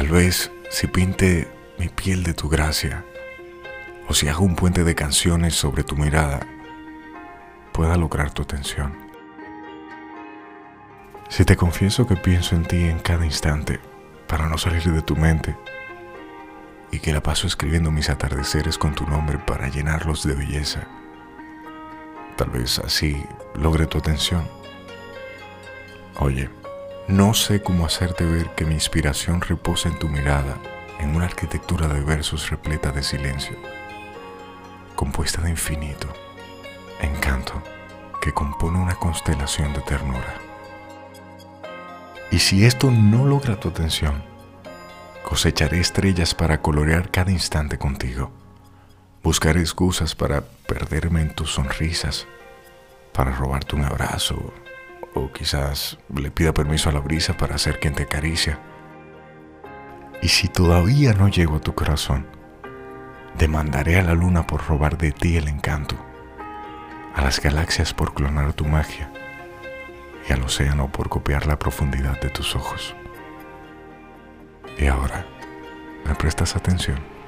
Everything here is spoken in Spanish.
Tal vez si pinte mi piel de tu gracia, o si hago un puente de canciones sobre tu mirada, pueda lograr tu atención. Si te confieso que pienso en ti en cada instante para no salir de tu mente, y que la paso escribiendo mis atardeceres con tu nombre para llenarlos de belleza, tal vez así logre tu atención. Oye, no sé cómo hacerte ver que mi inspiración reposa en tu mirada, en una arquitectura de versos repleta de silencio, compuesta de infinito, encanto, que compone una constelación de ternura. Y si esto no logra tu atención, cosecharé estrellas para colorear cada instante contigo. Buscaré excusas para perderme en tus sonrisas, para robarte un abrazo, o quizás le pida permiso a la brisa para ser quien te acaricia. Y si todavía no llego a tu corazón, demandaré a la luna por robar de ti el encanto, a las galaxias por clonar tu magia y al océano por copiar la profundidad de tus ojos. Y ahora, ¿me prestas atención?